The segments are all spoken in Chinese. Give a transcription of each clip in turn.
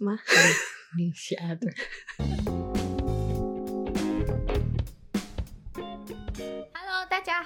什么？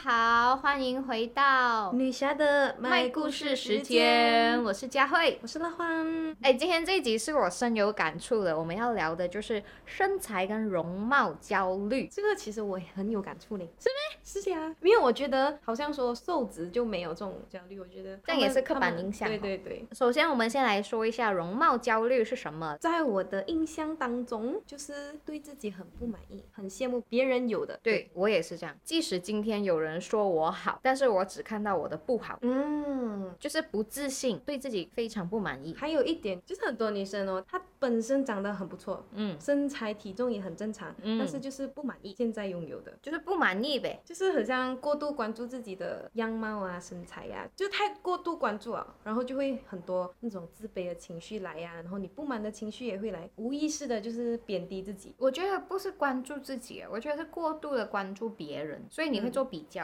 好，欢迎回到女侠的卖故事时间，我是佳慧，我是乐欢。哎，今天这一集是我深有感触的，我们要聊的就是身材跟容貌焦虑。这个其实我也很有感触呢，是吗？是呀，因为我觉得好像说瘦子就没有这种焦虑，我觉得这样也是刻板印象。对对对。首先，我们先来说一下容貌焦虑是什么。在我的印象当中，就是对自己很不满意，很羡慕别人有的。对我也是这样，即使今天有人说我好，但是我只看到我的不好。嗯，就是不自信，对自己非常不满意。还有一点就是很多女生哦，她本身长得很不错，嗯，身材体重也很正常，嗯但是就是不满意现在拥有的。就是不满意呗。就是很像过度关注自己的样貌啊、身材呀、就太过度关注啊，然后就会很多那种自卑的情绪来呀、然后你不满的情绪也会来，无意识的就是贬低自己。我觉得不是关注自己，我觉得是过度的关注别人，所以你会做比较。嗯，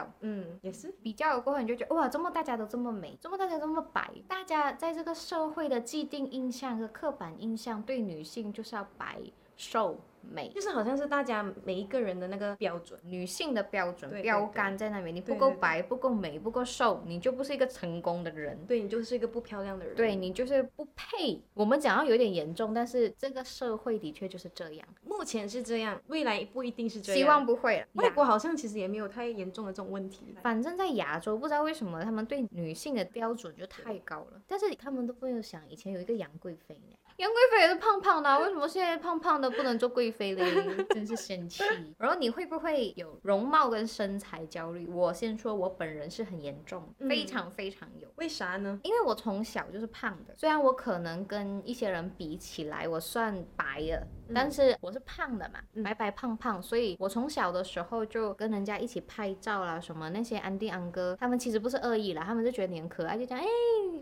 也是。比较了过后，你就觉得哇，怎么大家都这么美，怎么大家这么白？大家在这个社会的既定印象和刻板印象，对女性就是要白、瘦、美。就是好像是大家每一个人的那个标准。女性的标准对对标杆在那边，你不够白、不够美、不够瘦，你就不是一个成功的人。对你就是一个不漂亮的人。对，你就是不配。我们讲到有点严重，但是这个社会的确就是这样。目前是这样，未来不一定是这样。希望不会了。外国好像其实也没有太严重的这种问题。反正，在亚洲，不知道为什么他们对女性的标准就太高了，但是他们都没有想，以前有一个杨贵妃呢，杨贵妃也是胖胖的啊、为什么现在胖胖的不能做贵妃嘞？真是生气。然后你会不会有容貌跟身材焦虑？我先说，我本人是很严重，嗯非常非常有。为啥呢？因为我从小就是胖的，虽然我可能跟一些人比起来，我算白了，但是我是胖的嘛，嗯。白白胖胖，所以我从小的时候就跟人家一起拍照啦，什么那些安迪安哥，他们其实不是恶意啦，他们就觉得你很可爱，就讲哎，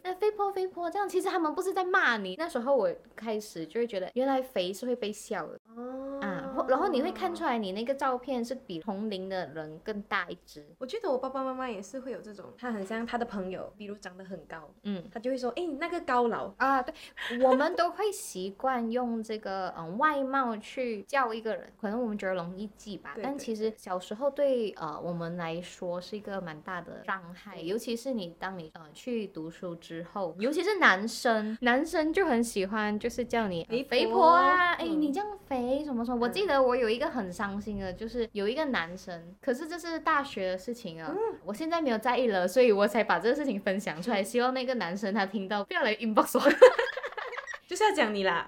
那肥婆肥婆这样，其实他们不是在骂你。那时候我开始就会觉得，原来肥是会被笑的。哦。啊，或然后你会看出来你那个照片是比同龄的人更大一只，我觉得我爸爸妈妈也是会有这种，他很像他的朋友，比如长得很高，嗯。他就会说，哎，你那个高佬。啊，对，我们都会习惯用这个嗯外貌去叫一个人，可能我们觉得容易记吧，对对但其实小时候对呃我们来说是一个蛮大的伤害，尤其是你当你呃去读书之后，尤其是男生，男生就很喜欢就是叫你、呃肥肥婆婆啊，哎、嗯你这样肥什么什么，我记得我有一个很伤心的，就是有一个男生，可是这是大学的事情啊，我现在没有在意了，所以我才把这个事情分享出来，希望那个男生他听到不要来 inbox 我。就是要讲你啦，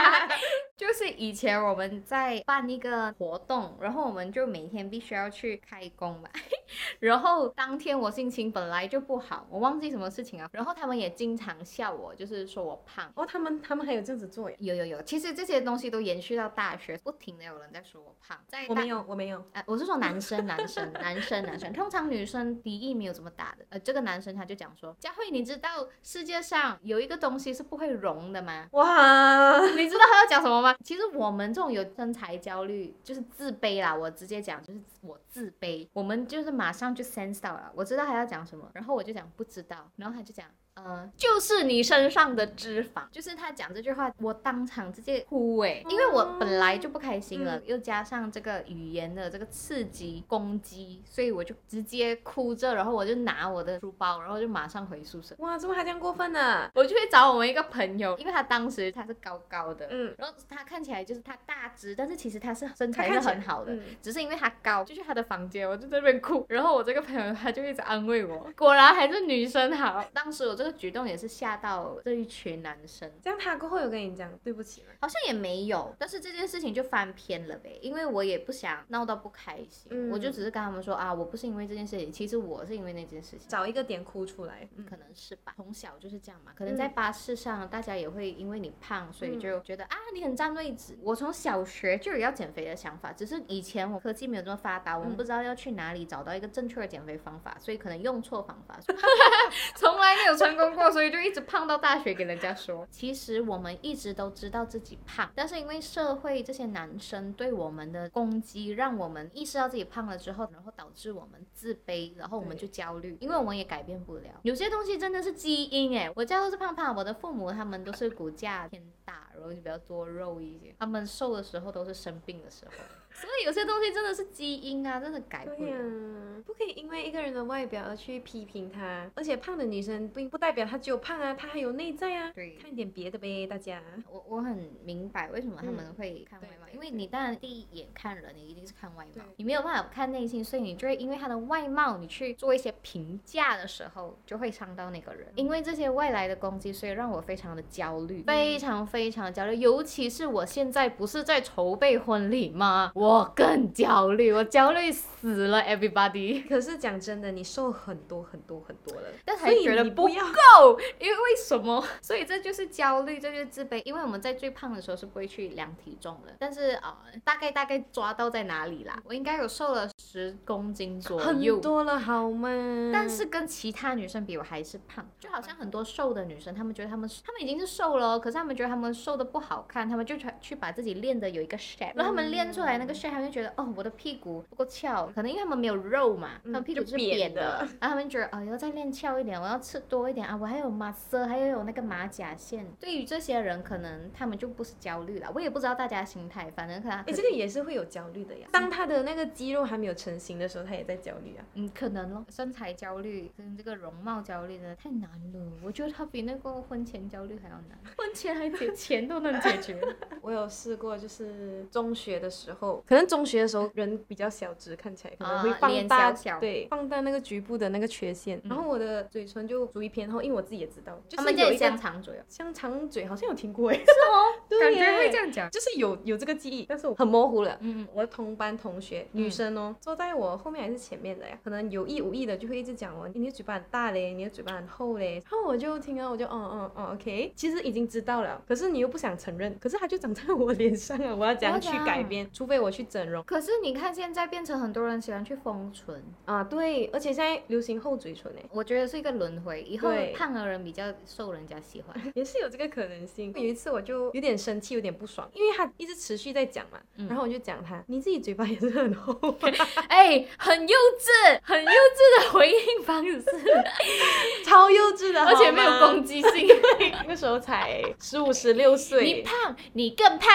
就是以前我们在办一个活动，然后我们就每天必须要去开工嘛。然后当天我心情本来就不好，我忘记什么事情啊。然后他们也经常笑我，就是说我胖。哦，他们他们还有这样子做呀？有有有，其实这些东西都延续到大学，不停的有人在说我胖。在我没有，我没有。啊，我是说男生，男生，男生，男生。通常女生敌意没有这么大的。呃，这个男生他就讲说，佳慧，你知道世界上有一个东西是不会融的吗？哇，你知道他要讲什么吗？其实我们这种有身材焦虑，就是自卑啦。我直接讲，就是我自卑，我们就是马上就 sense 到了，我知道他要讲什么，然后我就讲不知道，然后他就讲。呃，就是你身上的脂肪，就是他讲这句话，我当场直接哭哎，因为我本来就不开心了，嗯。又加上这个语言的这个刺激攻击，所以我就直接哭着，然后我就拿我的书包，然后就马上回宿舍，哇，怎么还这样过分呢？我就会找我们一个朋友，因为他当时他是高高的，嗯，然后他看起来就是他大只，但是其实他是身材是很好的，嗯。只是因为他高，就去他的房间，我就在那边哭。然后我这个朋友他就一直安慰我，果然还是女生好。当时我这个举动也是吓到这一群男生，这样他过后有跟你讲对不起吗？好像也没有，但是这件事情就翻篇了呗，因为我也不想闹到不开心，嗯我就只是跟他们说啊，我不是因为这件事情，其实我是因为那件事情。找一个点哭出来。嗯可能是吧，从小就是这样嘛。可能在巴士上，大家也会因为你胖，所以就觉得、啊，你很占位置。我从小学就有要减肥的想法，只是以前我科技没有这么发达，我们嗯不知道要去哪里找到一个正确的减肥方法，所以可能用错方法，从来没有成功过，所以就一直胖到大学给人家说。其实我们一直都知道自己胖，但是因为社会这些男生对我们的攻击，让我们意识到自己胖了之后，然后导致我们自卑，然后我们就焦虑，因为我们也改变不了。有些东西真的是基因哎，我家都是胖胖，我的父母他们都是骨架偏大，然后就比较多肉一些。他们瘦的时候都是生病的时候。所以有些东西真的是基因啊，真的改不了。不可以因为一个人的外表而去批评他，而且胖的女生并不代表她只有胖啊，她还有内在啊。对看一点别的呗，大家。我我很明白为什么他们会看外貌，因为你当然第一眼看人，你一定是看外貌，你没有办法看内心，所以你就会因为他的外貌，你去做一些评价的时候，就会伤到那个人。因为这些外来的攻击，所以让我非常的焦虑，非常非常的焦虑。尤其是我现在不是在筹备婚礼吗？我更焦虑，我焦虑死了，everybody。可是讲真的，你瘦很多很多很多了，但还觉得不够，因为为什么？所以这就是焦虑，这就是自卑。因为我们在最胖的时候是不会去量体重的，但是啊、呃大概大概抓到在哪里啦？我应该有瘦了十公斤左右很。多了好吗？但是跟其他女生比，我还是胖，就好像很多瘦的女生，她们觉得她们她们已经是瘦了哦，可是她们觉得她们瘦的不好看，他们就去去把自己练的有一个 shape，然后他们练出来那个 shape，他们就觉得哦，我的屁股不够翘，可能因为他们没有肉嘛，她嗯们屁股是扁扁的，然后他们觉得哦，要再练翘一点，我要吃多一点啊，我还有马色，还要有那个马甲线。对于这些人，可能他们就不是焦虑了，我也不知道大家心态，反正可能哎，这个也是会有焦虑的呀。当他的那个肌肉还没有成型的时候，他也在焦虑啊。嗯，可能咯，身材焦虑跟这个容貌焦虑真的太难了。我觉得他比那个婚前焦虑还要难，婚前还解钱都能解决。我有试过，就是中学的时候，可能中学的时候人比较小只，看起来可能会放大，小小对，放大那个局部的那个缺陷。嗯然后我的嘴唇就属于偏厚，因为我自己也知道，就他们叫是有一个香肠嘴啊，香肠嘴，好像有听过哎，是哦，对感觉会这样讲。就是有有这个记忆，但是我很模糊了。嗯，我的同班同学，女生哦，坐在我后面还是前面的呀，可能有意无意的就会一直讲我，你的嘴巴很大嘞，你的嘴巴很厚嘞，然后我就听了，我就嗯嗯嗯，OK，其实已经知道了，可是你又不想承认，可是它就长在我脸上啊，我要怎样去改变？除非我去整容。可是你看现在变成很多人喜欢去封唇，啊，对，而且现在流行厚嘴唇诶，我觉得是一个轮回，以后胖的人比较受人家喜欢。也是有这个可能性。有一次我就有点生气，有点不爽，因为他一直持续在讲嘛，嗯。然后我就讲他，你自己嘴巴也是很厚啊，哎，很幼稚，很幼稚的回应方式，超幼稚的，而且没有攻击性。那时候才十五十六岁你，胖，你更胖。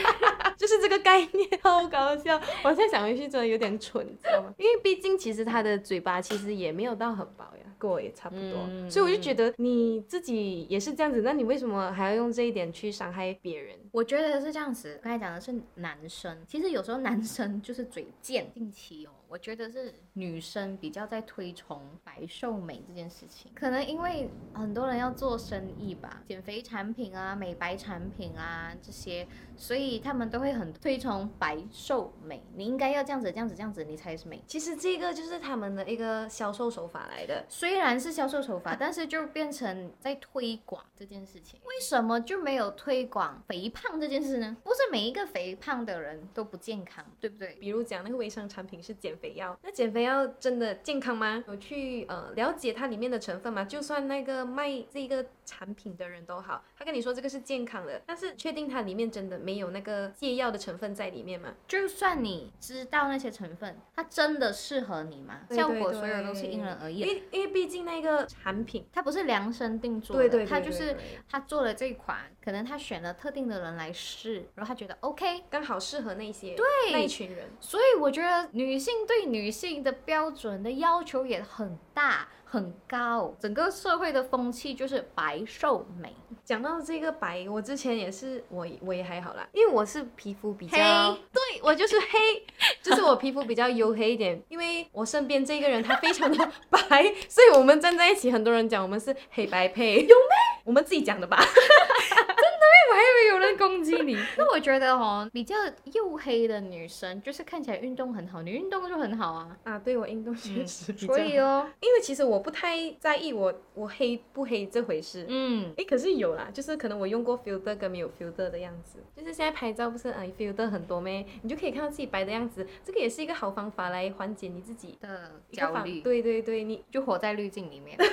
就是这个概念，好搞笑。我现在想回去，真的有点蠢，知道吗？因为毕竟其实他的嘴巴其实也没有到很薄呀，跟我也差不多，嗯所以我就觉得你自己也是这样子，那你为什么还要用这一点去伤害别人？我觉得是这样子，刚才讲的是男生，其实有时候男生就是嘴贱。定期哦，我觉得是女生比较在推崇白瘦美这件事情，可能因为很多人要做生意吧，减肥产品啊、美白产品啊这些，所以他们都会很推崇白瘦美。你应该要这样子、这样子、这样子，你才是美。其实这个就是他们的一个销售手法来的。虽然是销售手法，但是就变成在推广这件事情。为什么就没有推广肥胖这件事呢？不是每一个肥胖的人都不健康，对不对？比如讲那个微商产品是减肥药，那减肥药真的健康吗？有去呃了解它里面的成分吗？就算那个卖这个产品的人都好，他跟你说这个是健康的，但是确定它里面真的没有那个泻药的成分在里面吗？就算你知道那些成分，它真的适合你吗？对效果所有都是因人而异。因因为毕竟那个产品，它不是量身定做的，对对对它就是他做了这一款，可能他选了特定的人来试，然后他觉得 OK，刚好适合那些对那一群人。所以我觉得女性对女性的标准的要求也很大很高，整个社会的风气就是白瘦美。讲到这个白，我之前也是，我我也还好啦，因为我是皮肤比较黑，对我就是黑，就是我皮肤比较黝黑一点，因为我身边这个人他非常的白，所以我们站在一起，很多人讲我们是黑白配，有没？我们自己讲的吧？我还以为有人攻击你。那我觉得哦，比较黝黑的女生，就是看起来运动很好，你运动就很好啊。啊，对我运动确实比较好，所以哦，因为其实我不太在意我我黑不黑这回事。嗯，诶，可是有啦，就是可能我用过 filter 跟没有 filter 的样子，就是现在拍照不是啊 filter 很多咩，你就可以看到自己白的样子，这个也是一个好方法来缓解你自己的焦虑，对对对，你就活在滤镜里面。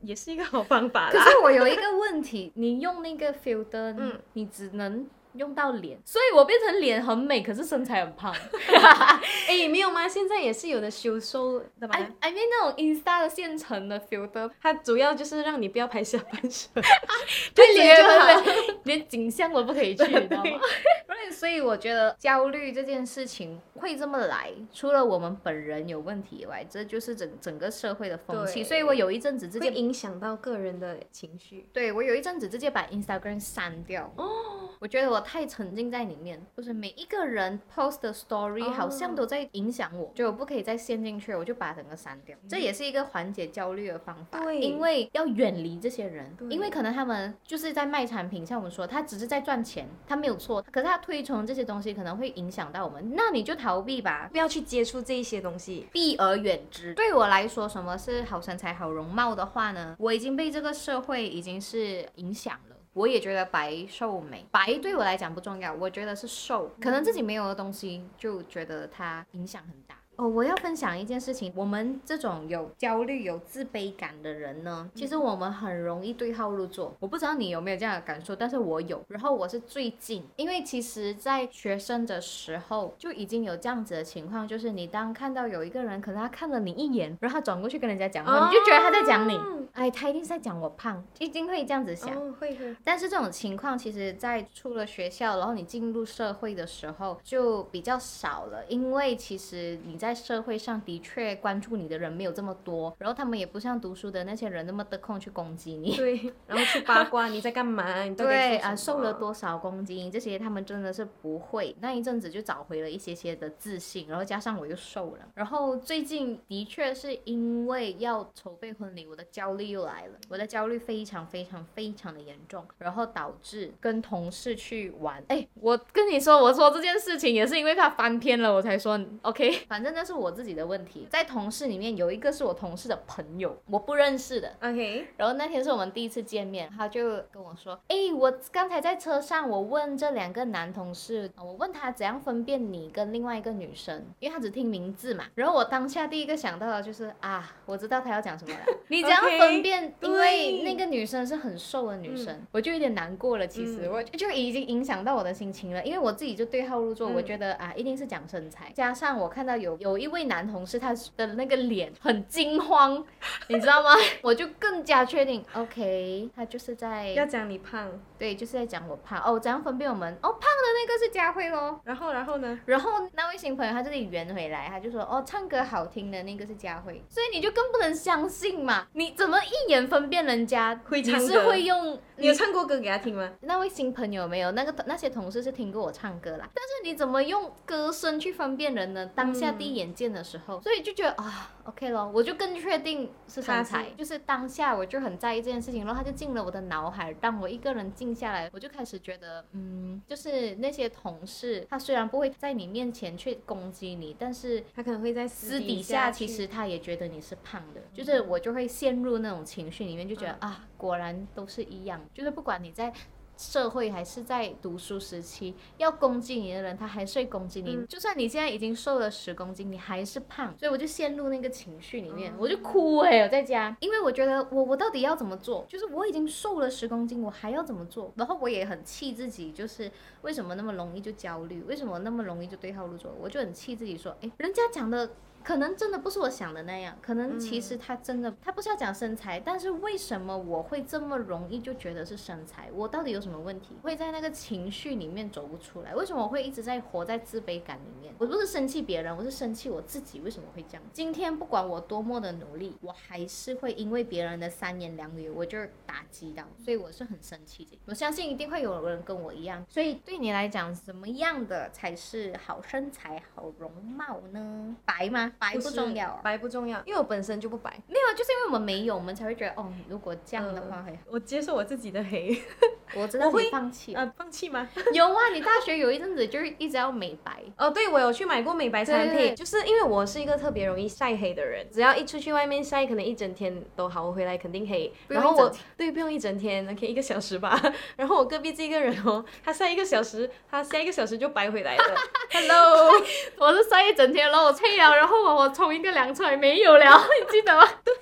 也是一个好方法可。是我有一个问题，你用那个 filter，嗯你只能用到脸，所以我变成脸很美，可是身材很胖。哎，没有吗？现在也是有的修瘦的吧 I I mean 那种 Insta 的现成的 filter，它主要就是让你不要拍下半身，对脸就好对对连景象都不可以去，你知道吗？所以我觉得焦虑这件事情会这么来，除了我们本人有问题以外，这就是整整个社会的风气。所以我有一阵子直接影响到个人的情绪。对我有一阵子直接把 Instagram 删掉。哦，我觉得我太沉浸在里面，就是每一个人 post 的 story 哦好像都在影响我，就我不可以再陷进去，我就把整个删掉。这也是一个缓解焦虑的方法，对因为要远离这些人，因为可能他们就是在卖产品，像我们说，他只是在赚钱，他没有错，可是他推崇这些东西可能会影响到我们，那你就逃避吧。不要去接触这一些东西。避而远之。对我来说，什么是好身材、好容貌的话呢？我已经被这个社会已经是影响了。我也觉得白瘦美，白对我来讲不重要，我觉得是瘦，可能自己没有的东西，就觉得它影响很大。哦，我要分享一件事情，我们这种有焦虑、有自卑感的人呢，其实我们很容易对号入座。我不知道你有没有这样的感受，但是我有。然后我是最近，因为其实，在学生的时候就已经有这样子的情况，就是你当看到有一个人，可能他看了你一眼，然后他转过去跟人家讲话，你就觉得他在讲你，哦哎，他一定是在讲我胖，一定会这样子想。哦，会会。但是这种情况，其实，在出了学校，然后你进入社会的时候，就比较少了，因为其实你在社会上的确关注你的人没有这么多，然后他们也不像读书的那些人那么得空去攻击你。对，然后去八卦你在干嘛，你对啊，瘦了多少公斤，这些他们真的是不会。那一阵子就找回了一些些的自信，然后加上我又瘦了，然后最近的确是因为要筹备婚礼，我的焦虑又来了，我的焦虑非常非常非常的严重，然后导致跟同事去玩。哎，我跟你说，我说这件事情也是因为他翻篇了，我才说 OK。反正那是我自己的问题，在同事里面有一个是我同事的朋友，我不认识的，OK，然后那天是我们第一次见面，他就跟我说：“哎，我刚才在车上，我问这两个男同事，我问他怎样分辨你跟另外一个女生，因为他只听名字嘛。然后我当下第一个想到的就是啊，我知道他要讲什么了。你怎样分辨？因为那个女生是很瘦的女生，我就有点难过了。其实、嗯我就已经影响到我的心情了，因为我自己就对号入座，嗯我觉得啊，一定是讲身材，加上我看到有有一位男同事他的那个脸很惊慌，你知道吗？我就更加确定，OK，他就是在要讲你胖，对，就是在讲我胖哦，怎样分辨我们哦，胖的那个是佳慧咯。然后然后呢？然后那位新朋友他这里圆回来，他就说哦，唱歌好听的那个是佳慧，所以你就更不能相信嘛，你怎么一眼分辨人家你是会唱歌会用你有唱过歌给他听吗？那位新朋友没有，那个那些同事是听过我唱歌啦，但是你怎么用歌声去分辨人呢？当下嗯第一眼见的时候，所以就觉得啊，OK 咯，我就更确定是身他材，就是当下我就很在意这件事情，然后他就进了我的脑海。当我一个人静下来，我就开始觉得，嗯，就是那些同事，他虽然不会在你面前去攻击你，但是他可能会在私底底下其实他也觉得你是胖的，就是我就会陷入那种情绪里面，就觉得、啊，果然都是一样，就是不管你在。社会还是在读书时期，要攻击你的人，他还是会攻击你。嗯就算你现在已经瘦了十公斤，你还是胖，所以我就陷入那个情绪里面，哦我就哭哎、我在家，因为我觉得我我到底要怎么做？就是我已经瘦了十公斤，我还要怎么做？然后我也很气自己，就是为什么那么容易就焦虑？为什么那么容易就对号入座？我就很气自己说，哎，人家讲的。可能真的不是我想的那样，可能其实他真的、他不是要讲身材，但是为什么我会这么容易就觉得是身材？我到底有什么问题？会在那个情绪里面走不出来？为什么我会一直在活在自卑感里面？我不是生气别人，我是生气我自己为什么会这样？今天不管我多么的努力，我还是会因为别人的三言两语，我就打击到，所以我是很生气的。我相信一定会有人跟我一样，所以对你来讲，什么样的才是好身材、好容貌呢？白吗？白不重要啊。白不重要，因为我本身就不白，没有，就是因为我们没有，我们才会觉得哦，如果这样的话会好。我接受我自己的黑。我真的会你放弃了。啊，放弃吗？有啊，你大学有一阵子就是一直要美白。哦，对，我有去买过美白产品，就是因为我是一个特别容易晒黑的人，只要一出去外面晒，可能一整天都好，我回来肯定黑。然后我对不用一整天，OK 一个小时吧。然后我隔壁这个人哦，他晒一个小时，他晒一个小时就白回来了。Hello，我是晒一整天，然后我退了，然后我冲一个凉出来没有了，你记得吗？对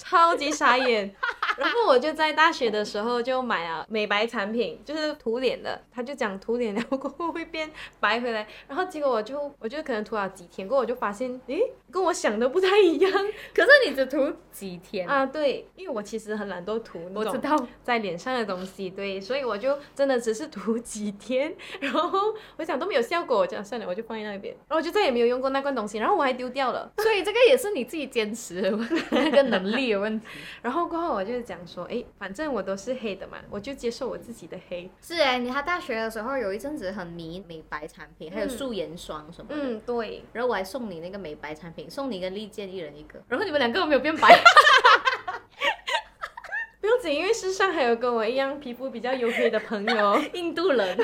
超级傻眼。然后我就在大学的时候就买了美白产品，就是涂脸的。他就讲涂脸了过后会变白回来，然后结果我就我就可能涂了几天过后，我就发现，诶，跟我想的不太一样可是你只涂几天？啊。对，因为我其实很懒惰涂那种我知道，在脸上的东西，对，所以我就真的只是涂几天，然后我想都没有效果，我讲算了，我就放在那边，然后我就再也没有用过那罐东西，然后我还丢掉了。所以这个也是你自己坚持的那个能力的问题。然后过后我就讲说，哎，反正我都是黑的嘛，我就接受我自己的黑。是哎，你他大学的时候有一阵子很迷美白产品，还有嗯素颜霜什么的。嗯，对，然后我还送你那个美白产品，送你跟利剑一人一个，然后你们两个都没有变白。不用紧，因为世上还有跟我一样皮肤比较黝黑的朋友，印度人，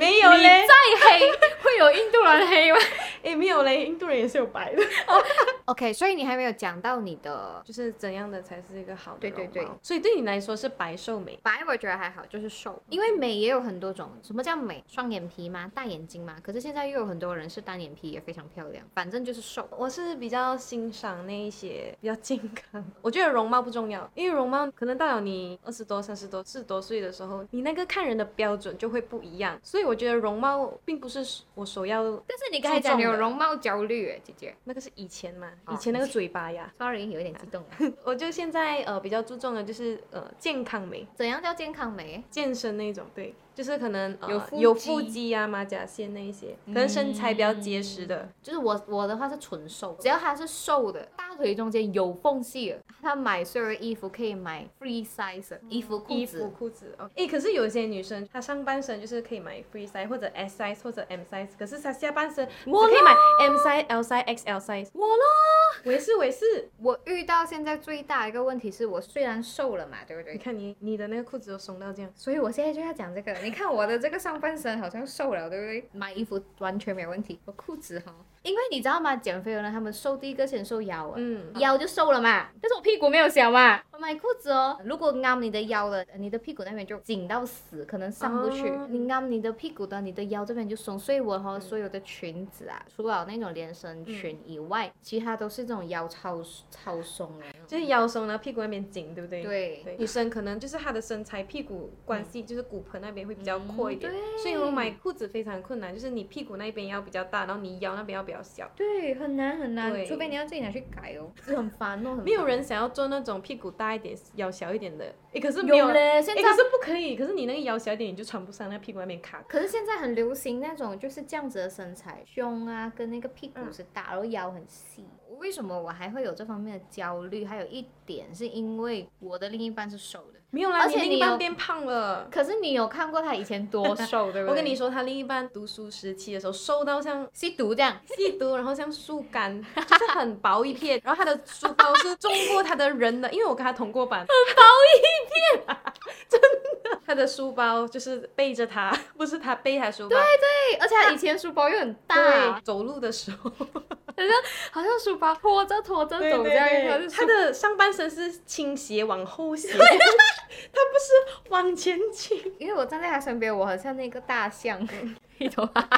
没有嘞，再黑会有印度人黑吗 哎，没有嘞，印度人也是有白的。？OK，所以你还没有讲到你的就是怎样的才是一个好的对对对所以对你来说是白瘦美。白，我觉得还好，就是瘦，因为美也有很多种。什么叫美？双眼皮吗？大眼睛吗？可是现在又有很多人是单眼皮，也非常漂亮。反正就是瘦。我是比较欣赏那一些比较健康，我觉得容貌不重要，因为容貌可能到了你二十多、三十多、四十多岁的时候，你那个看人的标准就会不一样，所以我觉得容貌并不是我首要，但是你刚才讲你有容貌焦虑，哎，姐姐。那个是以前嘛，哦以前那个嘴巴呀，Sorry，有一点激动。我就现在呃比较注重的就是呃健康美。怎样叫健康美？健身那种，对，就是可能、呃、有腹有肌腹肌啊、马甲线那一些，可能身材比较结实的。就是我我的话是纯瘦，只要它是瘦的，大腿中间有缝隙的，他买所有的衣服可以买 free size 的衣服、裤衣服、子。裤子哦，诶，可是有些女生她上半身就是可以买 free size 或者 S size 或者 M size，可是她下半身我可以买 M size、L size、XL size。我咯，我也是，我也是。我遇到现在最大一个问题是我虽然瘦了嘛，对不对？你看你你的那个裤子都松到这样，所以我现在就要讲这个，你看我的这个上半身好像瘦了，对不对？买衣服完全没有问题，我裤子哈，因为你知道吗？减肥的人他们瘦第一个先瘦腰啊，嗯，腰就瘦了嘛，但是我屁股没有小嘛。我买裤子哦，如果按你的腰的，你的屁股那边就紧到死，可能上不去。哦你按你的屁股的，你的腰这边就松。所以我和所有的裙子啊，除了那种连身裙以外，其他都是这种腰超超松的。就是腰松，然后屁股那边紧，对不对？对对，女生可能就是她的身材屁股关系，就是骨盆那边会比较阔一点，所以我买裤子非常困难，就是你屁股那边要比较大，然后你腰那边要比较小。对，很难很难，除非你要自己拿去改哦，就很烦哦。没有人想要做那种屁股大一点、腰小一点的，诶，可是没有嘞，现，在可是不可以，可是你那个腰小一点，你就穿不上，那屁股外面卡。可是现在很流行那种就是这样子的身材，胸啊跟那个屁股嗯是大，然后腰很细。为什么我还会有这方面的焦虑？还有一点是因为我的另一半是瘦的，没有啦，而且你有半变胖了。可是你有看过他以前多瘦，对不对？我跟你说，他另一半读书时期的时候，瘦到像吸毒这样，吸毒，然后像树干，就是很薄一片。然后他的书包是重过他的人的，因为我跟他同过班，很薄一片，真的。他的书包就是背着他，不是他背他书包。对对，而且他以前书包又很大对，，走路的时候，好像好像书包拖着拖着走这样，他的上半身是倾斜往后斜，他不是往前倾。因为我站在他身边，我很像那个大象，你懂吗？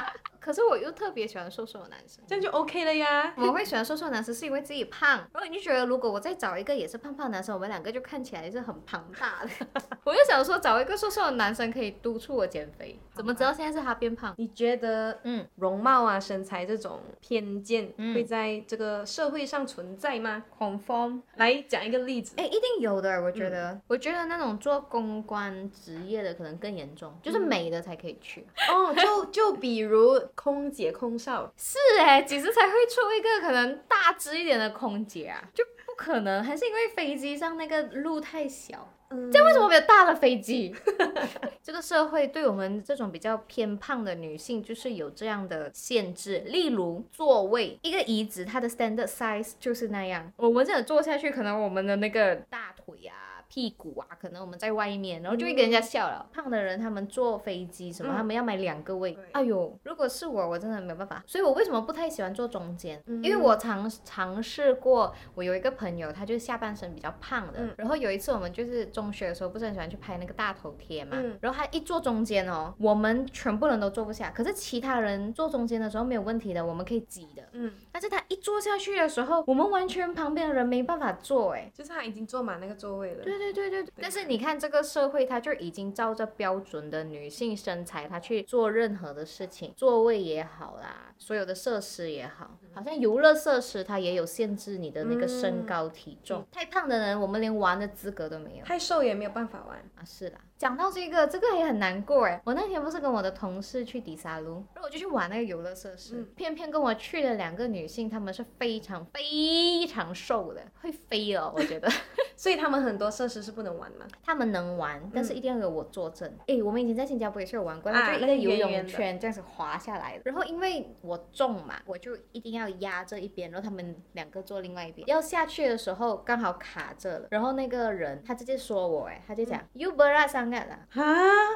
可是我又特别喜欢瘦瘦的男生。这样就 OK 了呀。我会喜欢瘦瘦的男生，是因为自己胖，然后你就觉得如果我再找一个也是胖胖的男生，我们两个就看起来是很庞大的。我就想说找一个瘦瘦的男生可以督促我减肥，怎么知道现在是他变胖？你觉得嗯，容貌啊、身材这种偏见嗯会在这个社会上存在吗？恐风。来讲一个例子。哎，一定有的，我觉得，我觉得那种做公关职业的可能更严重，就是美的才可以去。哦，就就比如空姐、空少，是哎，几时才会出一个可能大只一点的空姐啊？就不可能，还是因为飞机上那个路太小。嗯这为什么没有大的飞机？这个社会对我们这种比较偏胖的女性，就是有这样的限制。例如座位，一个椅子它的 standard size 就是那样，我们这样坐下去，可能我们的那个大腿啊。屁股啊，可能我们在外面，然后就会给人家笑了。胖的人他们坐飞机什么，嗯他们要买两个位。哎呦，如果是我，我真的没有办法。所以我为什么不太喜欢坐中间？嗯因为我尝尝试过，我有一个朋友，他就是下半身比较胖的，嗯然后有一次我们就是中学的时候，不是很喜欢去拍那个大头贴嘛，嗯然后他一坐中间哦，我们全部人都坐不下，可是其他人坐中间的时候没有问题的，我们可以挤的。嗯，但是他一坐下去的时候，我们完全旁边的人没办法坐，哎，就是他已经坐满那个座位了。对对对对对。但是你看这个社会，它就已经照着标准的女性身材，她去做任何的事情，座位也好啦，所有的设施也好，好像游乐设施它也有限制你的那个身高体重。太胖的人，我们连玩的资格都没有；太瘦也没有办法玩啊。是啦。讲到这个，这个也很难过哎。我那天不是跟我的同事去迪沙卢，然后我就去玩那个游乐设施，偏偏跟我去的两个女性，她们是非常非常瘦的，会飞哦，我觉得。所以他们很多设施是不能玩吗？他们能玩，但是一定要有我坐镇。哎，我们以前在新加坡也是有玩过，就一个游泳圈这样子滑下来的。然后因为我重嘛，我就一定要压这一边，然后他们两个坐另外一边。要下去的时候刚好卡着了，然后那个人他直接说我，哎，他就讲 You b e r a 上岸了啊！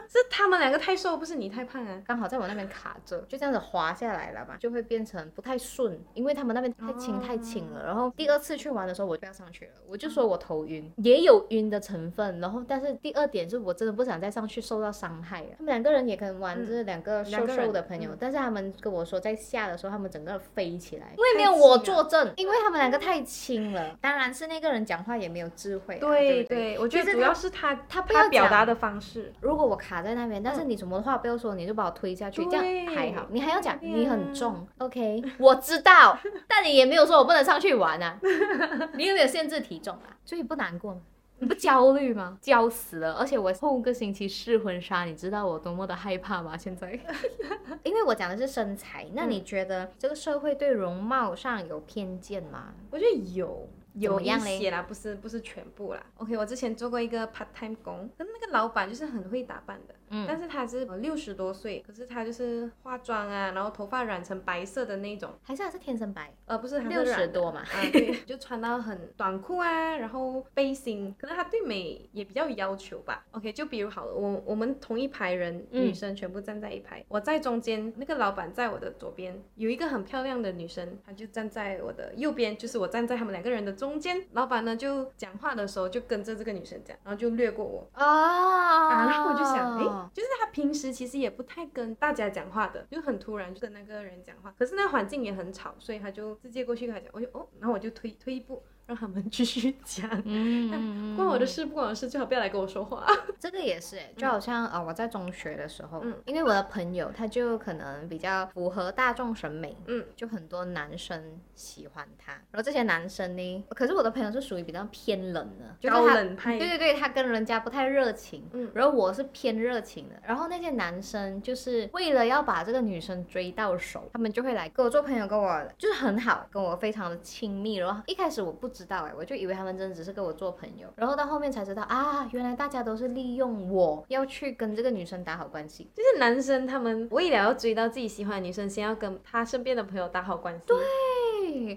是他们两个太瘦，不是你太胖啊？刚好在我那边卡着，就这样子滑下来了吧，就会变成不太顺，因为他们那边太轻太轻了。然后第二次去玩的时候，我就不要上去了，我就说我头晕，也有。晕的成分，然后但是第二点是我真的不想再上去受到伤害了。他们两个人也可能玩，就是两个瘦瘦的朋友，但是他们跟我说在下的时候他们整个飞起来，因为没有我作证，因为他们两个太轻了。当然是那个人讲话也没有智慧。对对，我觉得主要是他他不要表达的方式。如果我卡在那边，但是你什么话不要说，你就把我推下去，这样还好。你还要讲你很重，OK，我知道，但你也没有说我不能上去玩啊。你有没有限制体重啊？所以不难过吗？你不焦虑吗？焦死了！而且我后个星期试婚纱，你知道我多么的害怕吗？现在，因为我讲的是身材，那你觉得这个社会对容貌上有偏见吗？我觉得有。有一些啦，不是不是全部啦。OK，我之前做过一个 part time 工，跟那个老板就是很会打扮的，嗯，但是他是六十多岁，可是他就是化妆啊，然后头发染成白色的那种，还是还是天生白？呃，不是，六十多嘛，啊，对，就穿到很短裤啊，然后背心，可能他对美也比较有要求吧。OK，就比如好了，我我们同一排人，女生全部站在一排，我在中间，那个老板在我的左边，有一个很漂亮的女生，她就站在我的右边，就是我站在他们两个人的。中间老板呢就讲话的时候就跟着这个女生讲，然后就略过我。啊，然后我就想，哎，就是他平时其实也不太跟大家讲话的，就很突然就跟那个人讲话，可是那环境也很吵，所以他就直接过去跟他讲，我就哦，然后我就推推一步。让他们继续讲，嗯，关我的事不关我的事，最好不要来跟我说话。这个也是，就好像呃，我在中学的时候，嗯，因为我的朋友他就可能比较符合大众审美，嗯，就很多男生喜欢他。然后这些男生呢，可是我的朋友是属于比较偏冷的，高冷派。对对对，他跟人家不太热情，嗯，然后我是偏热情的。然后那些男生就是为了要把这个女生追到手，他们就会来跟我做朋友，跟我就是很好，跟我非常的亲密。然后一开始我不知道哎，我就以为他们真的只是跟我做朋友，然后到后面才知道啊，原来大家都是利用我要去跟这个女生打好关系。就是男生他们为了要追到自己喜欢的女生，先要跟他身边的朋友打好关系。对。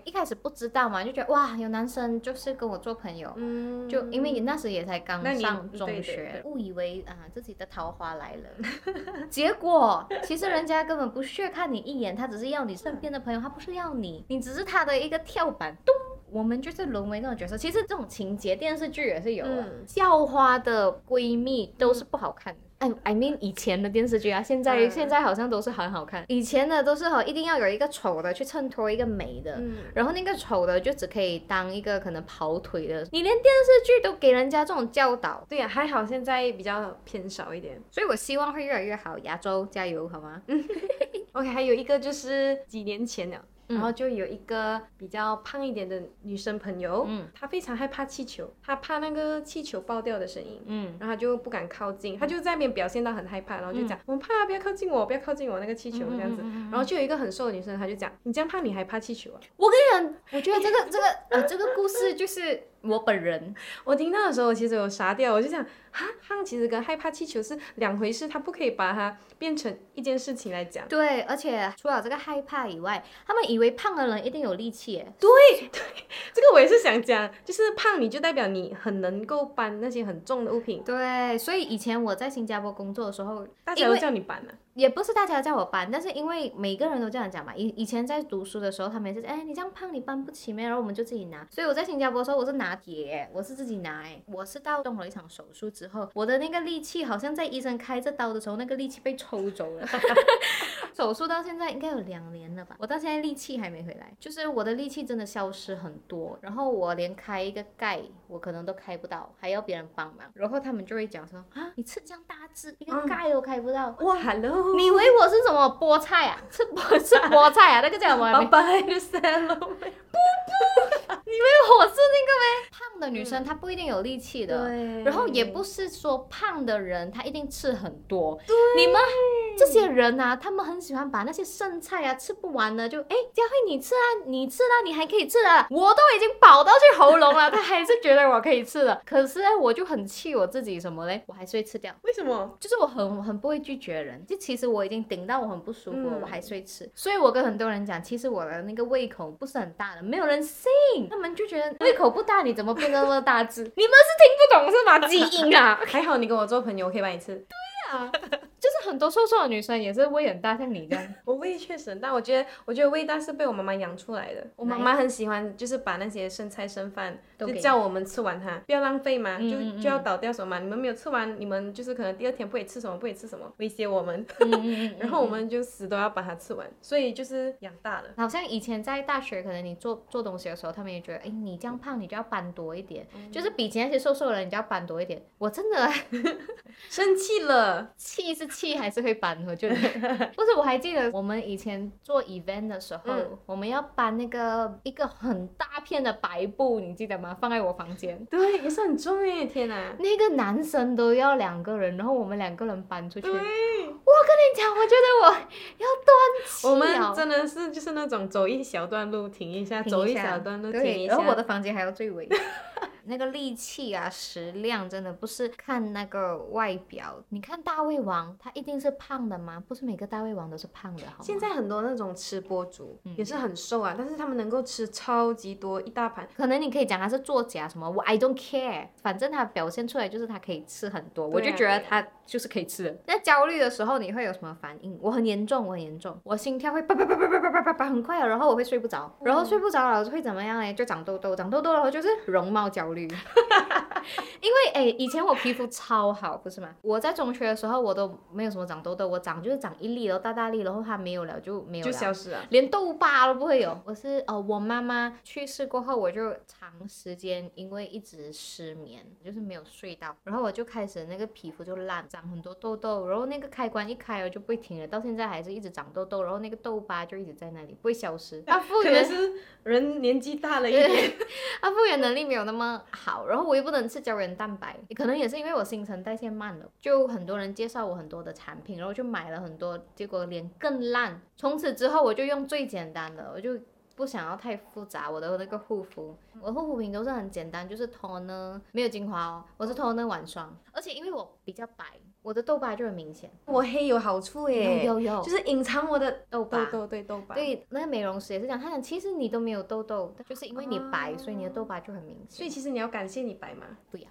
一开始不知道嘛，就觉得哇，有男生就是跟我做朋友，嗯，就因为你那时也才刚上中学，误以为啊自己的桃花来了，结果其实人家根本不屑看你一眼，他只是要你身边的朋友，他不是要你，你只是他的一个跳板，咚，我们就是沦为那种角色。其实这种情节电视剧也是有，校花的闺蜜都是不好看的。I mean 以前的电视剧啊，现在现在好像都是很好看。以前的都是哈，一定要有一个丑的去衬托一个美的，然后那个丑的就只可以当一个可能跑腿的。你连电视剧都给人家这种教导，对呀，还好现在比较偏少一点，所以我希望会越来越好。亚洲加油，好吗？OK，还有一个就是几年前了。然后就有一个比较胖一点的女生朋友，嗯，她非常害怕气球，她怕那个气球爆掉的声音，嗯，然后她就不敢靠近，她就在那边表现到很害怕，然后就讲我怕，不要靠近我，不要靠近我那个气球这样子。然后就有一个很瘦的女生，她就讲你这样怕你还怕气球啊？我跟你讲，我觉得这个这个呃这个故事就是我本人，我听到的时候我其实有傻掉，我就想。哈，胖其实跟害怕气球是两回事，他不可以把它变成一件事情来讲。对，而且除了这个害怕以外，他们以为胖的人一定有力气。对 对，这个我也是想讲，就是胖你就代表你很能够搬那些很重的物品。对，所以以前我在新加坡工作的时候，大家都叫你搬的。也不是大家叫我搬，但是因为每个人都这样讲嘛。以以前在读书的时候，他们也是，哎，你这样胖，你搬不起咩？然后我们就自己拿。所以我在新加坡的时候，我是拿铁，我是自己拿。哎，我是到动了一场手术之后，我的那个力气好像在医生开这刀的时候，那个力气被抽走了。手术到现在应该有两年了吧，我到现在力气还没回来，就是我的力气真的消失很多，然后我连开一个盖我可能都开不到，还要别人帮忙，然后他们就会讲说啊，你吃这样大只，一个盖都开不到，哇，Hello，你以为我是什么菠菜啊？吃菠吃菠菜啊？那个叫什么？拜拜的 salad。你以为我是那个呗？胖的女生她不一定有力气的，对然后也不是说胖的人她一定吃很多。你们这些人啊，他们很喜欢把那些剩菜啊吃不完的就哎，佳慧你吃啊，你吃啦，你还可以吃啊，我都已经饱到去喉咙了，他还是觉得我可以吃的。可是哎，我就很气我自己什么嘞？我还是会吃掉。为什么？就是我很很不会拒绝人，就其实我已经顶到我很不舒服，我还是会吃。所以我跟很多人讲，其实我的那个胃口不是很大的，没有人信，他们就觉得胃口不大，你怎么变得那么大只？你们是听不懂是吗？基因啊，还好你跟我做朋友，我可以帮你吃。对 呀就是很多瘦瘦的女生也是胃很大，像你这样。我胃确实很大，我觉得我觉得胃大是被我妈妈养出来的。我妈妈很喜欢，就是把那些剩菜剩饭就叫我们吃完它，不要浪费嘛，嗯嗯就就要倒掉什么嘛。你们没有吃完，你们就是可能第二天不会吃什么，不会吃什么，威胁我们，然后我们就死都要把它吃完，所以就是养大了。好像以前在大学，可能你做做东西的时候，他们也觉得，哎，你这样胖，你就要搬多一点，就是比起那些瘦瘦的人，你就要搬多一点。我真的 生气了，气是气还是会搬，我觉得 不是。我还记得我们以前做 event 的时候，嗯我们要搬那个一个很大片的白布，你记得吗？放在我房间。对，也是很重哎，天哪！那个男生都要两个人，然后我们两个人搬出去。我跟，你讲，我觉得我要断气我了们真的是就是那种走一小段路停一下，走一小段路停，一下。然后我的房间还要最尾。那个力气啊，食量真的不是看那个外表。你看大胃王，他一定是胖的吗？不是每个大胃王都是胖的，好吗？现在很多那种吃播主、嗯也是很瘦啊，但是他们能够吃超级多一大盘，可能你可以讲他是作假什么，我 I don't care，反正他表现出来就是他可以吃很多，我就觉得他就是可以吃的。那焦虑的时候你会有什么反应？我很严重，我很严重，我心跳会叭叭叭叭叭叭叭叭叭很快啊，然后我会睡不着，然后睡不着了会怎么样呢？就长痘痘，长痘痘了就是容貌焦虑。因为哎，以前我皮肤超好，不是吗？我在中学的时候我都没有什么长痘痘，我长就是长一粒，然后大大粒，然后它没有了就没有了就。消失了。连痘疤都不会有。我是呃，我妈妈去世过后，我就长时间因为一直失眠，就是没有睡到，然后我就开始那个皮肤就烂，长很多痘痘，然后那个开关一开了就不会停了，到现在还是一直长痘痘，然后那个痘疤就一直在那里，不会消失。它复原是人年纪大了一点，它复原能力没有那么好，然后我又不能吃胶原蛋白，可能也是因为我新陈代谢慢了，就很多人介绍我很多的产品，然后就买了很多，结果脸更烂。从此之后我就用最简单的，我就不想要太复杂我的那个护肤，我的护肤品都是很简单，就是 toner 没有精华哦，我是 toner 晚霜，而且因为我比较白，我的痘疤就很明显，我黑有好处耶，有有有，就是隐藏我的痘疤痘。痘，对痘疤。，对，那个美容师也是讲，他讲其实你都没有痘痘，就是因为你白，哦所以你的痘疤就很明显。所以其实你要感谢你白嘛。不要。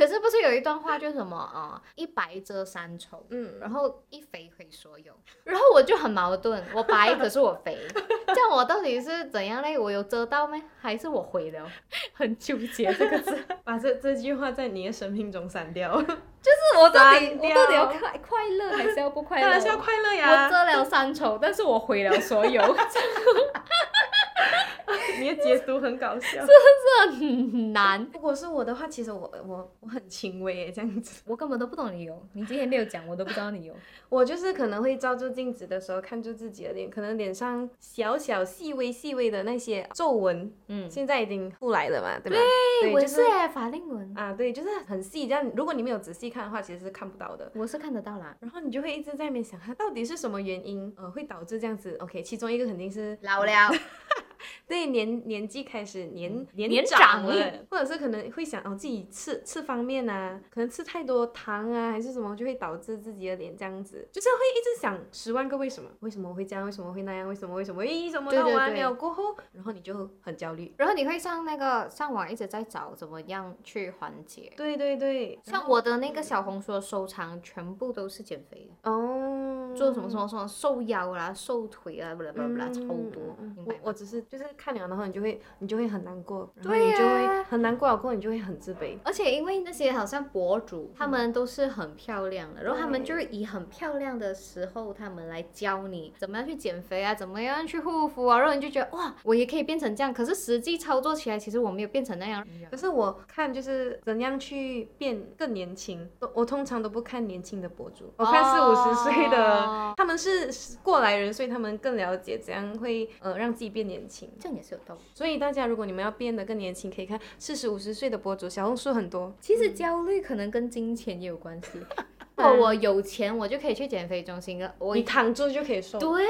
可是不是有一段话就是什么啊、呃一白遮三丑，嗯，然后一肥毁所有。然后我就很矛盾，我白 可是我肥，这样我到底是怎样嘞？我有遮到没？还是我毁了？很纠结这个字，把这这句话在你的生命中删掉，就是我到底我到底要快快乐还是要不快乐？当然是要快乐呀我。遮了三丑，但是我毁了所有，你的解读很搞笑。这很难。如果是我的话，其实我我我很轻微耶，这样子。我根本都不懂你有，你今天没有讲，我都不知道你有。我就是可能会照住镜子的时候，看住自己的脸，可能脸上小小细微细微的那些皱纹，嗯，现在已经出来了嘛，对吧？对，我就是哎，法令纹，啊，对，就是很细，这样如果你没有仔细看的话，其实是看不到的。我是看得到啦。然后你就会一直在那边想，它到底是什么原因，呃，会导致这样子？OK，其中一个肯定是老了，对年年纪开始年年年长长了，或者是可能会想哦自己吃吃方面啊，可能吃太多糖啊，还是什么，就会导致自己的脸这样子，就是会一直想十万个为什么，为什么会这样，为什么会那样，为什么为什么，为什么到完了过后，然后你就很焦虑。然后你会上那个上网一直在找怎么样去缓解。对对对，像我的那个小红书的收藏全部都是减肥的，哦，做什么什么什么瘦腰啦、瘦腿啊，不啦不啦不啦，超多？我我只是就是看了，然后你就会你就会很难过，然后对你就会很难过了过后你就会很自卑。而且因为那些好像博主，他们都是很漂亮的，然后他们就是以很漂亮的时候，他们来教你怎么样去减肥啊，怎么样去护肤啊，然后你就觉得哇，我也可以变成这样。可是实际操作起来，其实我没有变成那样。可是我看就是怎样去变更年轻，我通常都不看年轻的博主，我看四五十岁的，哦他们是过来人，所以他们更了解怎样会呃让自己变年轻。这样也是有道理。所以大家如果你们要变得更年轻，可以看四十五十岁的博主，小红书很多。其实焦虑可能跟金钱也有关系。如果我有钱，我就可以去减肥中心了。我你躺住就可以瘦。对，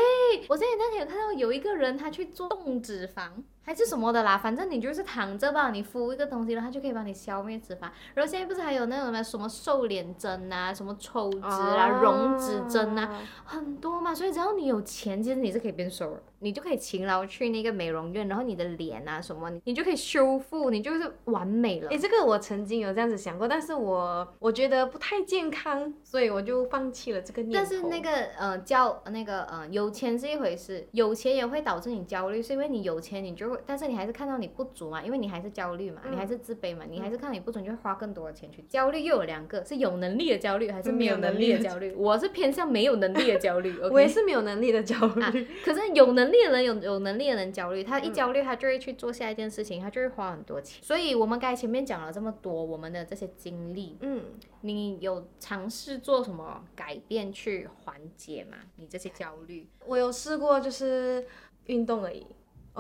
我之前那天有看到有一个人，他去做动脂肪还是什么的啦，反正你就是躺着吧，你敷一个东西，然后它就可以帮你消灭脂肪。然后现在不是还有那种什么瘦脸针啊，什么抽脂啊、溶脂针啊，啊，很多嘛。所以只要你有钱，其实你是可以变瘦的，你就可以勤劳去那个美容院，然后你的脸啊什么，你你就可以修复，你就是完美了诶，。这个我曾经有这样子想过，但是我我觉得不太健康，所以我就放弃了这个念头。但是那个呃焦那个呃有钱是一回事，有钱也会导致你焦虑，是因为你有钱你就会，但是你还是看到你不足嘛，因为你还是焦虑嘛，嗯你还是自卑嘛，你还是看到你不足，你就会花更多的钱去焦虑。又有两个是有能力的焦虑还是没有能力的焦虑？我是偏向没有能力的焦虑。我也是没有能力的焦虑。啊可是有能力的人有有能力的人焦虑，他嗯一焦虑他就会去做下一件事情，他就会花很多钱。所以我们刚才前面讲了这么多我们的这些经历，嗯，你有尝试做什么改变去缓解吗？你这些焦虑？我有试过，就是运动而已。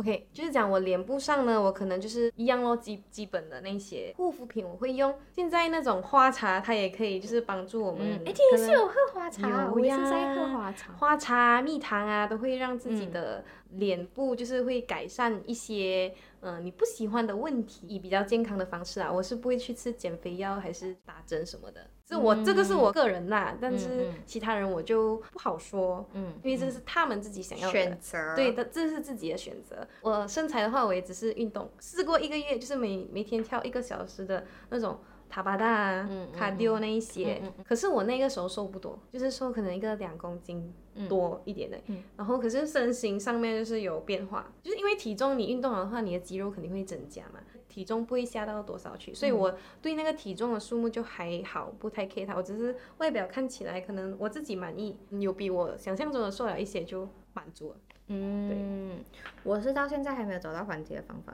OK，就是讲我脸部上呢，我可能就是一样咯，基基本的那些护肤品我会用。现在那种花茶，它也可以就是帮助我们。嗯，哎，可能你是有喝花茶，有我也是在喝花茶。花茶、蜜糖啊，都会让自己嗯的脸部就是会改善一些，嗯、你不喜欢的问题，以比较健康的方式啊。我是不会去吃减肥药还是打针什么的，是我、这个是我个人啦，但是其他人我就不好说，嗯，因为这是他们自己想要的。选择对的，这是自己的选择。我身材的话，我也只是运动，试过一个月，就是每每天跳一个小时的那种塔巴达卡丢那一些。可是我那个时候瘦不多，就是瘦可能一个两公斤多一点的。嗯然后可是身形上面就是有变化，就是因为体重你运动的话，你的肌肉肯定会增加嘛。体重不会下到多少去，所以我对那个体重的数目就还好，不太 care 它。我只是外表看起来可能我自己满意，有比我想象中的瘦了一些就满足了。嗯，我是到现在还没有找到缓解的方法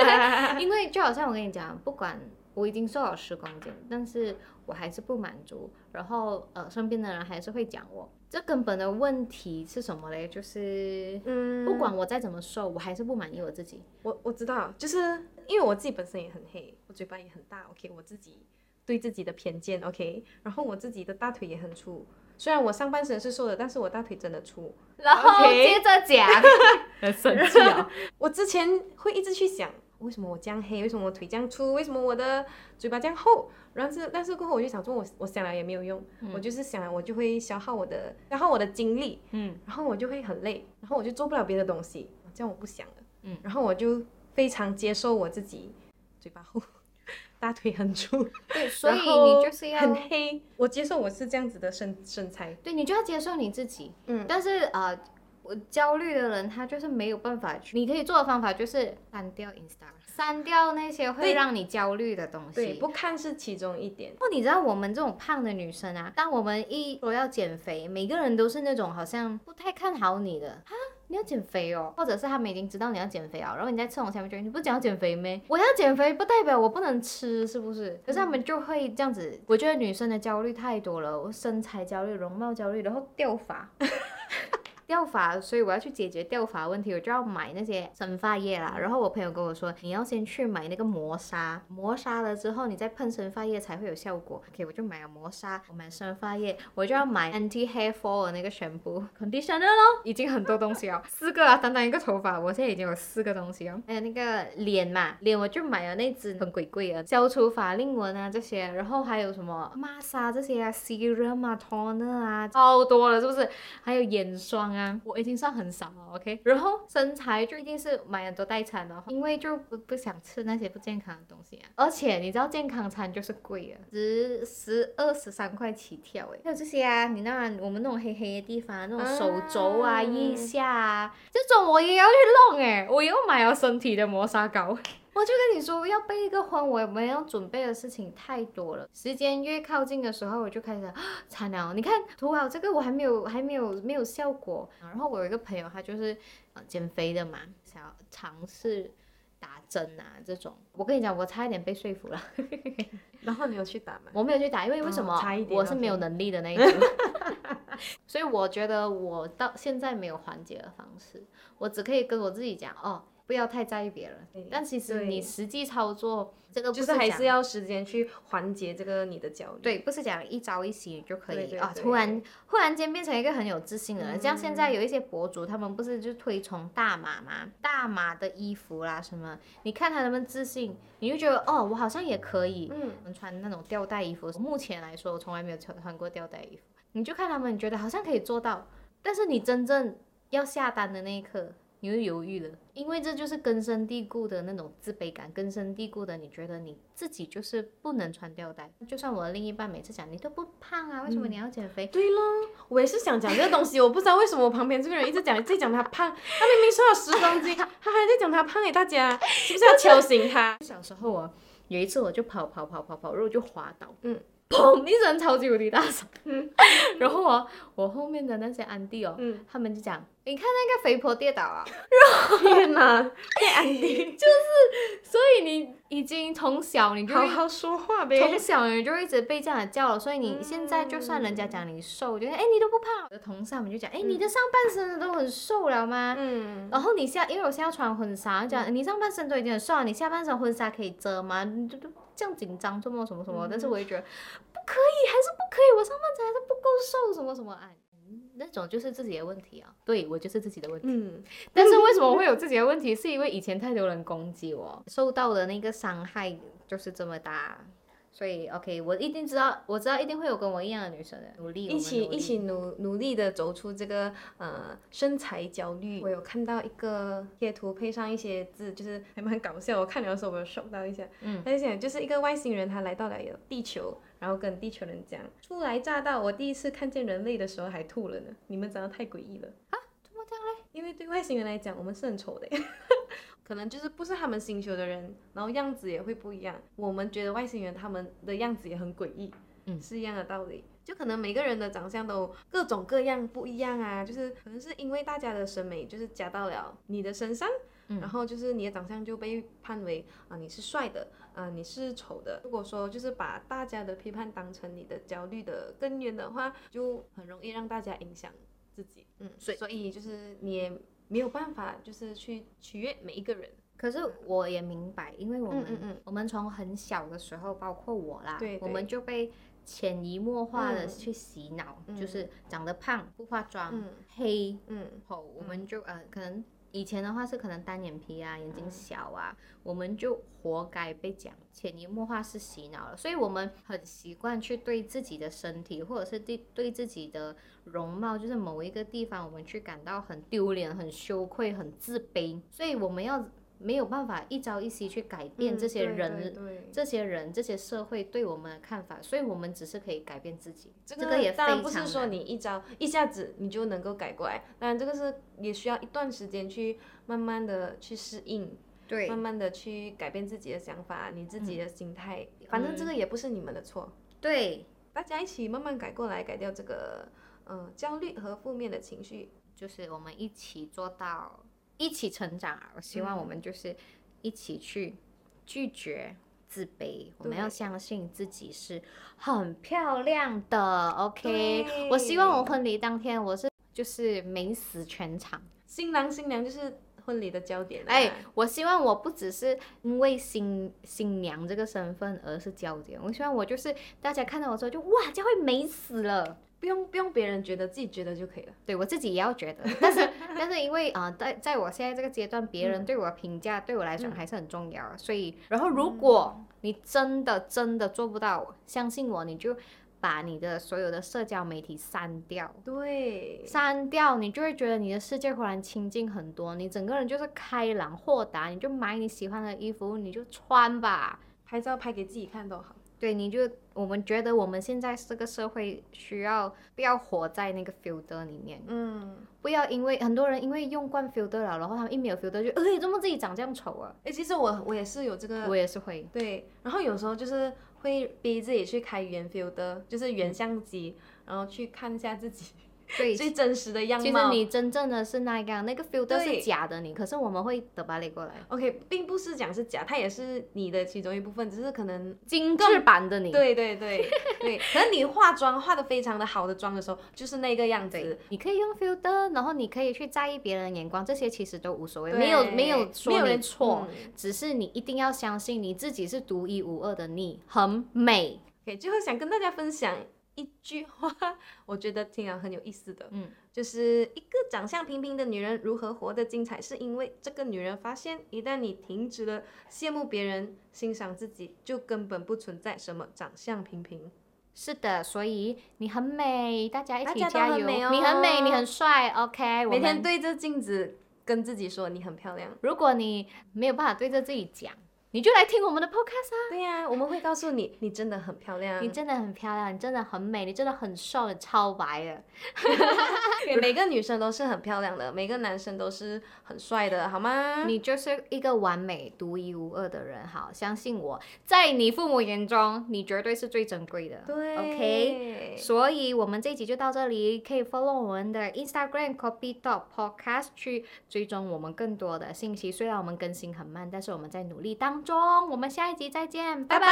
因为就好像我跟你讲，不管我已经瘦了十公斤，但是我还是不满足，然后呃，身边的人还是会讲我。这根本的问题是什么嘞？就是嗯不管我再怎么瘦，我还是不满意我自己。我我知道，就是因为我自己本身也很黑，我嘴巴也很大，OK，我自己对自己的偏见，OK，然后我自己的大腿也很粗，虽然我上半身是瘦的，但是我大腿真的粗。然后接着讲，很生气啊！我之前会一直去想，为什么我这样黑？为什么我腿这样粗？为什么我的嘴巴这样厚？然后是，但是过后我就想说我，我想了也没有用，我就是想了，我就会消耗我的，消耗我的精力，嗯，然后我就会很累，然后我就做不了别的东西，这样我不想了，嗯，然后我就非常接受我自己嘴巴厚，大腿很粗，对，所以你就是要很黑，我接受我是这样子的身身材，对你就要接受你自己。嗯但是呃，我焦虑的人他就是没有办法去，你可以做的方法就是删掉 Instagram，删掉那些会对让你焦虑的东对，西。不看是其中一点，不，你知道我们这种胖的女生啊，当我们一说要减肥，每个人都是那种好像不太看好你的啊，你要减肥哦，或者是他们已经知道你要减肥啊，然后你在吃我下面就你不是讲要减肥咩？我要减肥不代表我不能吃，是不是？可是他们就会这样子，我觉得女生的焦虑太多了，我身材焦虑、容貌焦虑，然后掉发。掉发，所以我要去解决掉发问题，我就要买那些生发液啦。然后我朋友跟我说，你要先去买那个磨砂，磨砂了之后你再喷生发液才会有效果。OK，我就买了磨砂，我买生发液，我就要买 anti hair fall 的那个全部 conditioner 咯，已经很多东西哦，四个啊，单单一个头发，我现在已经有四个东西哦。还有那个脸嘛，脸我就买了那支很贵贵的，消除法令纹啊这些，然后还有什么玛莎这些啊，serum 啊，toner 啊，超多了，是不是？还有眼霜啊。啊，我已经算很少了，OK。然后身材就一定是买很多代餐的，因为就不不想吃那些不健康的东西啊。而且你知道健康餐就是贵啊，十十二十三块起跳诶。还有这些啊，你那我们那种黑黑的地方，那种手肘啊、腋下啊，这种我也要去弄诶，我又买了身体的磨砂膏。我就跟你说，要备一个婚，我们要准备的事情太多了。时间越靠近的时候，我就开始 惨了。你看涂好这个，我还没有，还没有，没有效果。然后我有一个朋友，他就是呃减肥的嘛，想要尝试打针啊这种。我跟你讲，我差一点被说服了。然后你有去打吗？我没有去打，因为为什么？差一点我是没有能力的那一种。所以我觉得我到现在没有缓解的方式，我只可以跟我自己讲哦。不要太在意别人，但其实你实际操作这个就是还是要时间去缓解这个你的焦虑。对，不是讲一朝一夕就可以啊，突然忽然间变成一个很有自信的人。像现在有一些博主，他们不是就推崇大码吗？大码的衣服啦什么，你看他们自信，你就觉得哦，我好像也可以。嗯，穿那种吊带衣服，目前来说我从来没有穿穿过吊带衣服。你就看他们，你觉得好像可以做到，但是你真正要下单的那一刻。你会犹豫了，因为这就是根深蒂固的那种自卑感，根深蒂固的你觉得你自己就是不能穿吊带。就算我的另一半每次讲你都不胖啊，为什么你要减肥？对咯，我也是想讲这个东西，我不知道为什么我旁边这个人一直讲在讲他胖，他明明瘦了十公斤，他还在讲他胖给，大家是不是要敲醒他？小时候啊，有一次我就跑跑跑跑跑，然后就滑倒，嗯。砰！一声超级无敌大声，然后我我后面的那些安迪哦，嗯他们就讲，你看那个肥婆跌倒啊，天哪，变安迪，就是，所以你已经从小你就好好说话呗，从小你就一直被这样的叫了，所以你现在就算人家讲你瘦，觉得哎你都不胖，我的同事他们就讲，哎你的上半身都很瘦了吗？嗯，然后你下，因为我现在要穿婚纱，讲你上半身都已经很瘦了，你下半身婚纱可以遮吗？你就都。这样紧张，做梦什么什么，但是我也觉得不可以，还是不可以，我上半身还是不够瘦，什么什么。哎，那种就是自己的问题啊，对我就是自己的问题。嗯，但是为什么会有自己的问题？是因为以前太多人攻击我，受到的那个伤害就是这么大。所以，OK，我一定知道，我知道一定会有跟我一样的女生的努力，一起一起努努力的走出这个呃身材焦虑。我有看到一个贴图，配上一些字，就是还蛮搞笑。我看了的时候，我有收到一下，嗯，他就讲就是一个外星人，他来到了地球，然后跟地球人讲，初来乍到，我第一次看见人类的时候还吐了呢。你们长得太诡异了啊？怎么这样嘞？因为对外星人来讲，我们是很丑的。可能就是不是他们星球的人，然后样子也会不一样。我们觉得外星人他们的样子也很诡异，嗯，是一样的道理。就可能每个人的长相都各种各样不一样啊，就是可能是因为大家的审美就是加到了你的身上，嗯然后就是你的长相就被判为啊你是帅的，啊你是丑的。如果说就是把大家的批判当成你的焦虑的根源的话，就很容易让大家影响自己。嗯，所以所以就是你也。没有办法，就是去取悦每一个人。可是我也明白，因为我们，我们从很小的时候，包括我啦，我们就被潜移默化的去洗脑，就是长得胖、不化妆、黑，嗯，后我们就呃可能。以前的话是可能单眼皮啊，眼睛小啊，我们就活该被讲，潜移默化是洗脑了，所以我们很习惯去对自己的身体，或者是对对自己的容貌，就是某一个地方，我们去感到很丢脸、很羞愧、很自卑，所以我们要。没有办法一朝一夕去改变这些人、这些人、这些社会对我们的看法，所以我们只是可以改变自己。这个也当然不是说你一朝一下子你就能够改过来，当然这个是也需要一段时间去慢慢的去适应，对，慢慢的去改变自己的想法、你自己的心态。反正这个也不是你们的错，对，大家一起慢慢改过来，改掉这个嗯焦虑和负面的情绪，就是我们一起做到。一起成长啊！我希望我们就是一起去拒绝自卑，我们要相信自己是很漂亮的。OK，我希望我婚礼当天我是就是美死全场，新郎新娘就是婚礼的焦点。哎，我希望我不只是因为新新娘这个身份而是焦点，我希望我就是大家看到我之后就哇，就会美死了。不用不用别人觉得，自己觉得就可以了。对我自己也要觉得，但是但是因为啊，在在我现在这个阶段，别人对我的评价对我来讲还是很重要。所以，然后如果你真的真的做不到，相信我，你就把你的所有的社交媒体删掉。对，删掉，你就会觉得你的世界忽然清静很多，你整个人就是开朗豁达，你就买你喜欢的衣服，你就穿吧。拍照拍给自己看都好。对，你就我们觉得我们现在这个社会需要不要活在那个 filter 里面，嗯，不要因为很多人因为用惯 filter 了，然后他们一没有 filter 就，哎，怎么自己长这样丑啊？哎，其实我我也是有这个，我也是会，对，然后有时候就是会逼自己去开原 filter，就是原相机，然后去看一下自己。对，最真实的样貌。其实你真正的是那个，那个 filter 对是假的你，可是我们会得把你过来，OK，并不是讲是假，它也是你的其中一部分，只是可能精致版的你。对对对对，可能你化妆化的非常的好的妆的时候，就是那个样子。，你可以用 filter，然后你可以去在意别人的眼光，这些其实都无所谓，对没有没有说你没有人错，嗯只是你一定要相信你自己是独一无二的，你很美。OK，最后想跟大家分享一句话，我觉得听了很有意思的，嗯，就是一个长相平平的女人如何活得精彩，是因为这个女人发现，一旦你停止了羡慕别人、欣赏自己，就根本不存在什么长相平平。是的，所以你很美，大家一起加油。很哦你很美，你很帅，OK 每。天对着镜子跟自己说你很漂亮。如果你没有办法对着自己讲，你就来听我们的 podcast 啊。对呀、我们会告诉你，你真的很漂亮。你真的很漂亮，你真的很美，你真的很瘦，你超白的。对每个女生都是很漂亮的，每个男生都是很帅的，好吗？你就是一个完美、独一无二的人，好，相信我，在你父母眼中，你绝对是最珍贵的。对，OK。所以，我们这一集就到这里，可以 follow 我们的 Instagram copy dot podcast 去追踪我们更多的信息。虽然我们更新很慢，但是我们在努力当中。我们下一集再见，拜拜